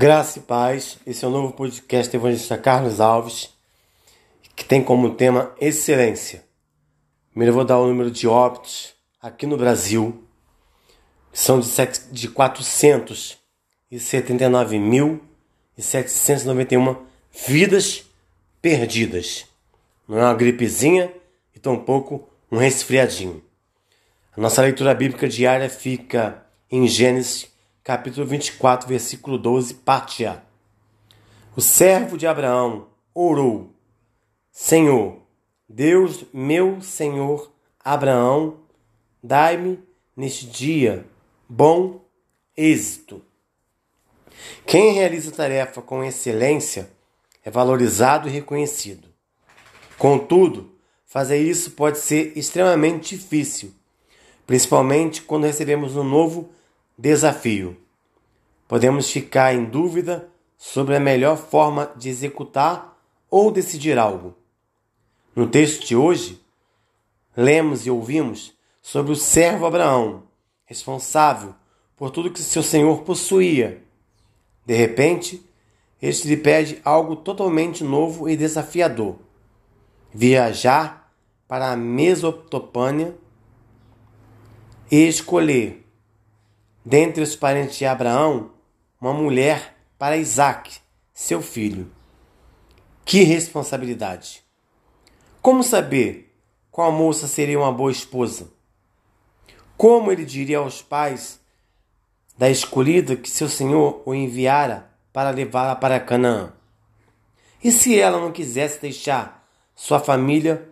Graça e paz, esse é o novo podcast Evangelista Carlos Alves, que tem como tema excelência. Primeiro eu vou dar o número de óbitos aqui no Brasil, que são de, de 479.791 vidas perdidas. Não é uma gripezinha e tampouco um resfriadinho. A nossa leitura bíblica diária fica em Gênesis capítulo 24, versículo 12, parte A. O servo de Abraão orou: Senhor, Deus meu Senhor Abraão, dai-me neste dia bom êxito. Quem realiza tarefa com excelência é valorizado e reconhecido. Contudo, fazer isso pode ser extremamente difícil, principalmente quando recebemos um novo Desafio: podemos ficar em dúvida sobre a melhor forma de executar ou decidir algo. No texto de hoje, lemos e ouvimos sobre o servo Abraão, responsável por tudo que seu senhor possuía. De repente, este lhe pede algo totalmente novo e desafiador: viajar para a Mesopotâmia e escolher dentre os parentes de Abraão, uma mulher para Isaac, seu filho. Que responsabilidade! Como saber qual moça seria uma boa esposa? Como ele diria aos pais da escolhida que seu senhor o enviara para levá-la para Canaã? E se ela não quisesse deixar sua família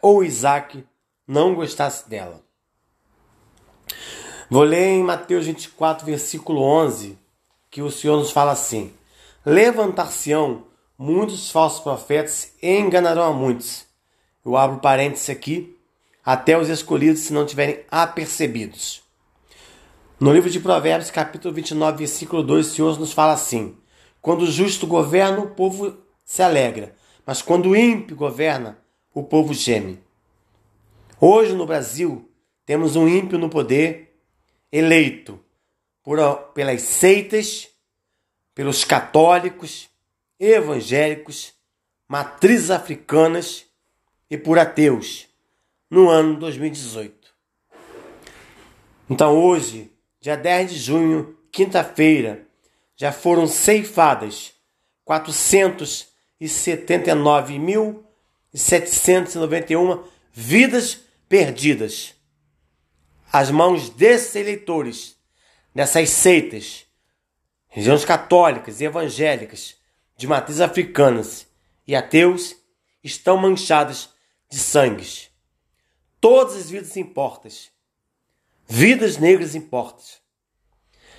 ou Isaac não gostasse dela? Vou ler em Mateus 24, versículo 11, que o Senhor nos fala assim: Levantar-se-ão muitos falsos profetas e enganarão a muitos. Eu abro parênteses aqui, até os escolhidos se não tiverem apercebidos. No livro de Provérbios, capítulo 29, versículo 2, o Senhor nos fala assim: Quando o justo governa, o povo se alegra, mas quando o ímpio governa, o povo geme. Hoje no Brasil, temos um ímpio no poder eleito por, pelas seitas, pelos católicos, evangélicos, matrizes africanas e por ateus no ano 2018. Então, hoje, dia 10 de junho, quinta-feira, já foram ceifadas 479.791 vidas perdidas às mãos desses eleitores, dessas seitas, regiões católicas e evangélicas, de matriz africanas e ateus, estão manchadas de sangues. Todas as vidas importam. Vidas negras importam.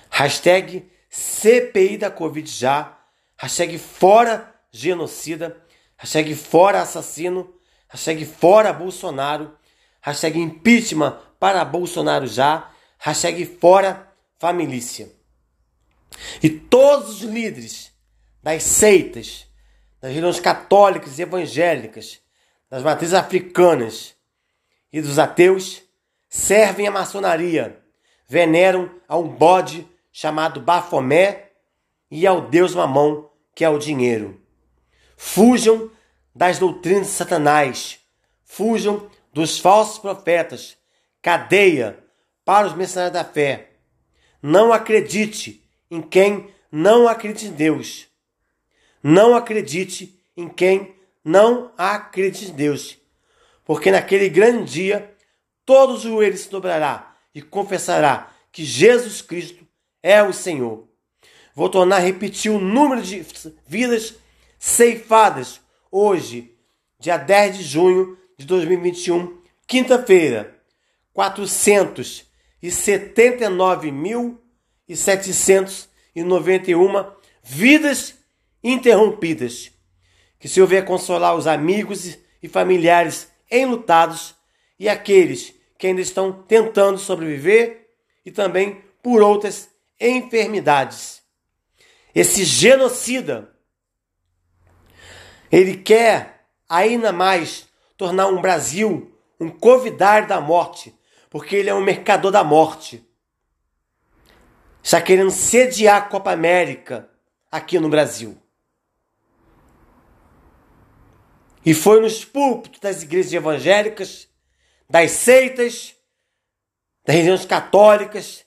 Hashtag CPI da Covid já. Hashtag fora genocida. Hashtag fora assassino. Hashtag fora Bolsonaro. Hashtag impeachment para Bolsonaro já, hashtag fora família. E todos os líderes das seitas, das religiões católicas e evangélicas, das matrizes africanas e dos ateus servem a maçonaria, veneram a um bode chamado Bafomé e ao deus Mamão, que é o dinheiro. Fujam das doutrinas de Satanás, fujam dos falsos profetas, cadeia para os mercenários da fé. Não acredite em quem não acredita em Deus. Não acredite em quem não acredita em Deus. Porque naquele grande dia, todos os joelhos se dobrará e confessará que Jesus Cristo é o Senhor. Vou tornar a repetir o número de vidas ceifadas hoje, dia 10 de junho de 2021, quinta-feira. 479.791 vidas interrompidas. Que se houver consolar os amigos e familiares enlutados e aqueles que ainda estão tentando sobreviver e também por outras enfermidades. Esse genocida, ele quer ainda mais tornar um Brasil um covidar da morte, porque ele é um mercador da morte. Está querendo sediar a Copa América aqui no Brasil. E foi nos púlpitos das igrejas evangélicas, das seitas, das regiões católicas,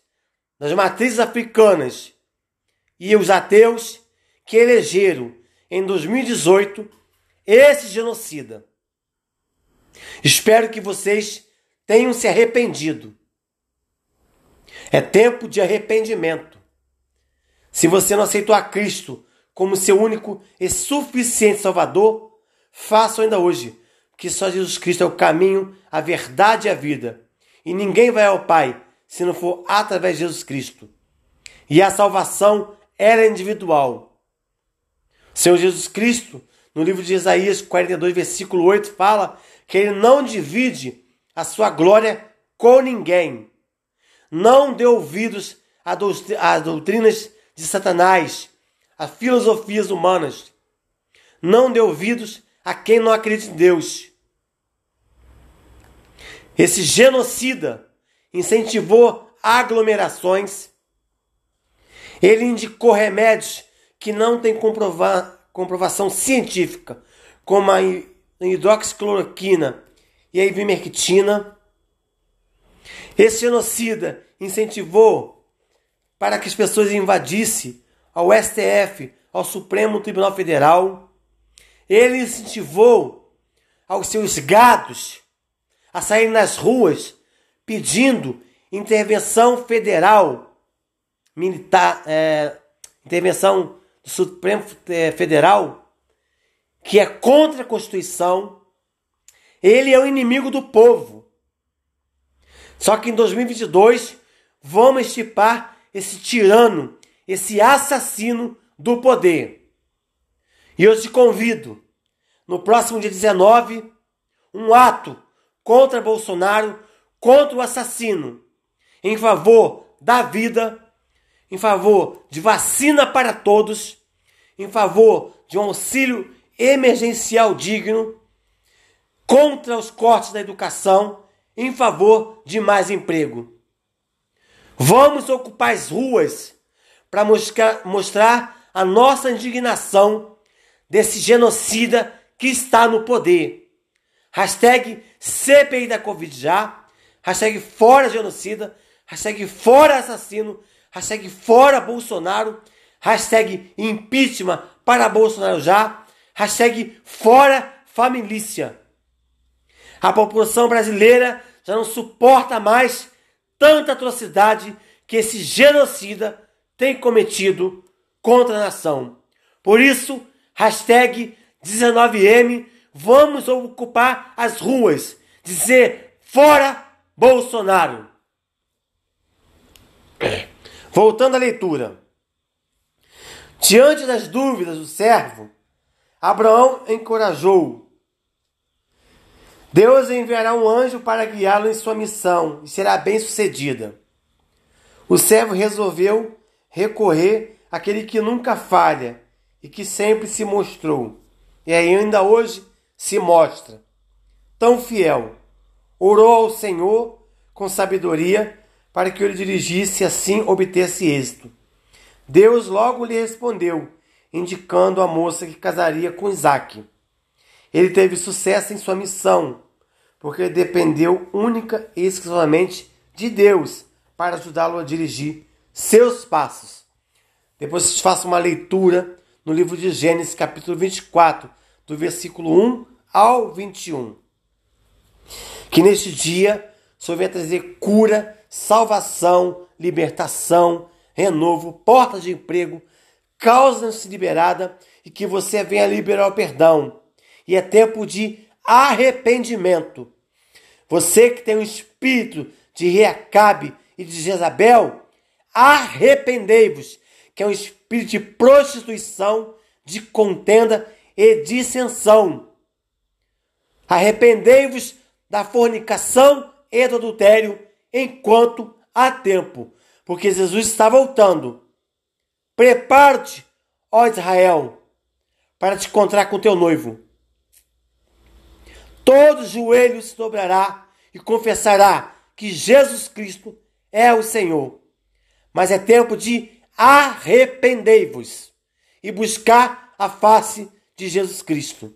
das matrizes africanas e os ateus que elegeram em 2018 esse genocida. Espero que vocês tenham se arrependido. É tempo de arrependimento. Se você não aceitou a Cristo como seu único e suficiente Salvador, faça ainda hoje, porque só Jesus Cristo é o caminho, a verdade e a vida. E ninguém vai ao Pai se não for através de Jesus Cristo. E a salvação era individual. O Senhor Jesus Cristo, no livro de Isaías 42, versículo 8, fala que ele não divide a sua glória com ninguém. Não dê ouvidos às doutrinas de Satanás, a filosofias humanas. Não dê ouvidos a quem não acredita em Deus. Esse genocida incentivou aglomerações. Ele indicou remédios que não têm comprovação científica, como a hidroxicloroquina e a ivermectina. Esse genocida incentivou para que as pessoas invadissem ao STF, ao Supremo Tribunal Federal. Ele incentivou aos seus gados a sair nas ruas pedindo intervenção federal, militar, é, intervenção do Supremo é, Federal, que é contra a Constituição. Ele é o inimigo do povo. Só que em 2022 vamos estipar esse tirano, esse assassino do poder. E eu te convido, no próximo dia 19, um ato contra Bolsonaro, contra o assassino, em favor da vida, em favor de vacina para todos, em favor de um auxílio emergencial digno, contra os cortes da educação, em favor de mais emprego. Vamos ocupar as ruas para mostrar, a nossa indignação desse genocida que está no poder. Hashtag CPI da Covid já, hashtag fora genocida, hashtag fora assassino, hashtag fora Bolsonaro, hashtag impeachment para Bolsonaro já, hashtag fora família. A população brasileira já não suporta mais tanta atrocidade que esse genocida tem cometido contra a nação. Por isso, hashtag 19M, vamos ocupar as ruas, dizer fora Bolsonaro. Voltando à leitura. Diante das dúvidas do servo, Abraão encorajou Deus enviará um anjo para guiá-lo em sua missão e será bem sucedida. O servo resolveu recorrer àquele que nunca falha e que sempre se mostrou, e ainda hoje se mostra tão fiel. Orou ao Senhor com sabedoria para que ele dirigisse e assim obtesse êxito. Deus logo lhe respondeu, indicando a moça que casaria com Isaac. Ele teve sucesso em sua missão porque dependeu única e exclusivamente de Deus para ajudá-lo a dirigir seus passos. Depois façam uma leitura no livro de Gênesis, capítulo 24, do versículo 1 ao 21. Que neste dia o venha trazer cura, salvação, libertação, renovo, porta de emprego, causa-se liberada e que você venha liberar o perdão. E é tempo de arrependimento você que tem o espírito de Reacabe e de Jezabel, arrependei-vos, que é um espírito de prostituição, de contenda e dissensão. Arrependei-vos da fornicação e do adultério enquanto há tempo, porque Jesus está voltando. Prepare-te, ó Israel, para te encontrar com teu noivo todo joelho se dobrará e confessará que Jesus Cristo é o Senhor. Mas é tempo de arrependei-vos e buscar a face de Jesus Cristo.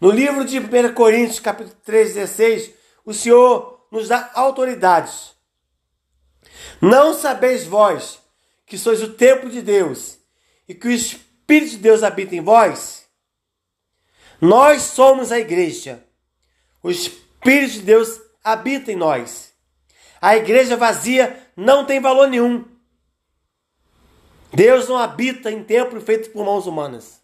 No livro de 1 Coríntios, capítulo 3, 16, o Senhor nos dá autoridades. Não sabeis vós que sois o templo de Deus e que o Espírito de Deus habita em vós? Nós somos a igreja. O Espírito de Deus habita em nós. A igreja vazia não tem valor nenhum. Deus não habita em templo feito por mãos humanas.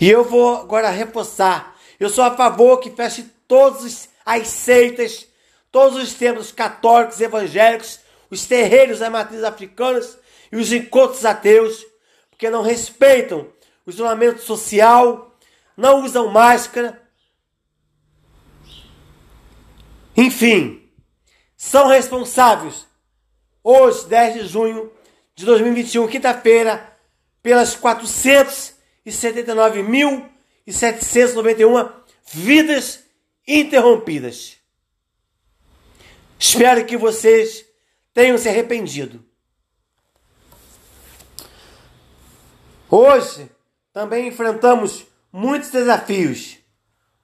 E eu vou agora reforçar. Eu sou a favor que feche todas as seitas, todos os templos católicos, evangélicos, os terreiros das matrizes africanas e os encontros ateus, porque não respeitam o isolamento social, não usam máscara. Enfim, são responsáveis hoje, 10 de junho de 2021, quinta-feira, pelas 479.791 vidas interrompidas. Espero que vocês tenham se arrependido. Hoje também enfrentamos muitos desafios: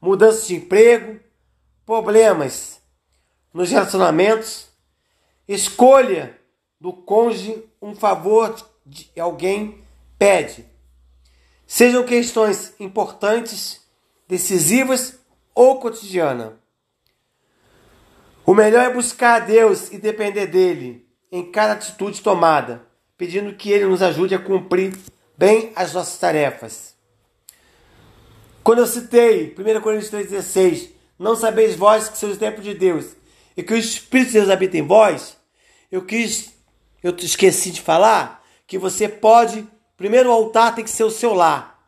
mudança de emprego, problemas nos relacionamentos, escolha do cônjuge, um favor de alguém pede. Sejam questões importantes, decisivas ou cotidianas. O melhor é buscar a Deus e depender dele em cada atitude tomada, pedindo que ele nos ajude a cumprir bem as nossas tarefas. Quando eu citei 1 Coríntios 3,16, não sabeis vós que sois o templo de Deus e que o Espírito de Deus habita em vós, eu quis, eu esqueci de falar que você pode, primeiro o altar tem que ser o seu lar,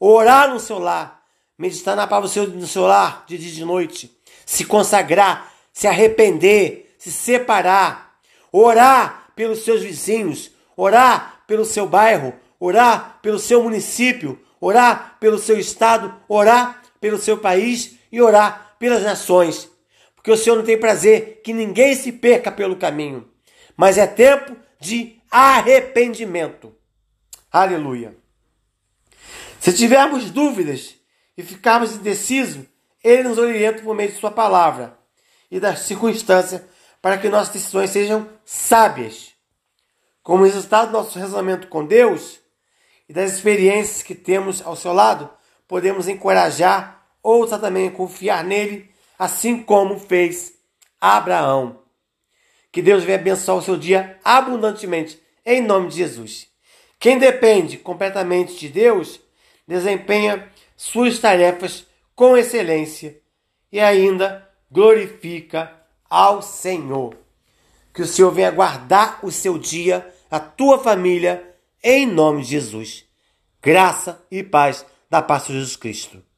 orar no seu lar, meditar na palavra no seu lar de dia e de noite, se consagrar, se arrepender, se separar, orar pelos seus vizinhos, orar pelo seu bairro, orar pelo seu município, orar pelo seu estado, orar pelo seu país e orar pelas nações. Porque o Senhor não tem prazer que ninguém se perca pelo caminho, mas é tempo de arrependimento. Aleluia. Se tivermos dúvidas e ficarmos indecisos, Ele nos orienta por meio de Sua palavra e das circunstâncias para que nossas decisões sejam sábias. Como resultado do nosso relacionamento com Deus, e das experiências que temos ao seu lado, podemos encorajar outros também a confiar nele, assim como fez Abraão. Que Deus venha abençoar o seu dia abundantemente, em nome de Jesus. Quem depende completamente de Deus, desempenha suas tarefas com excelência e ainda glorifica ao Senhor. Que o Senhor venha guardar o seu dia, a tua família, em nome de Jesus. Graça e paz da paz de Jesus Cristo.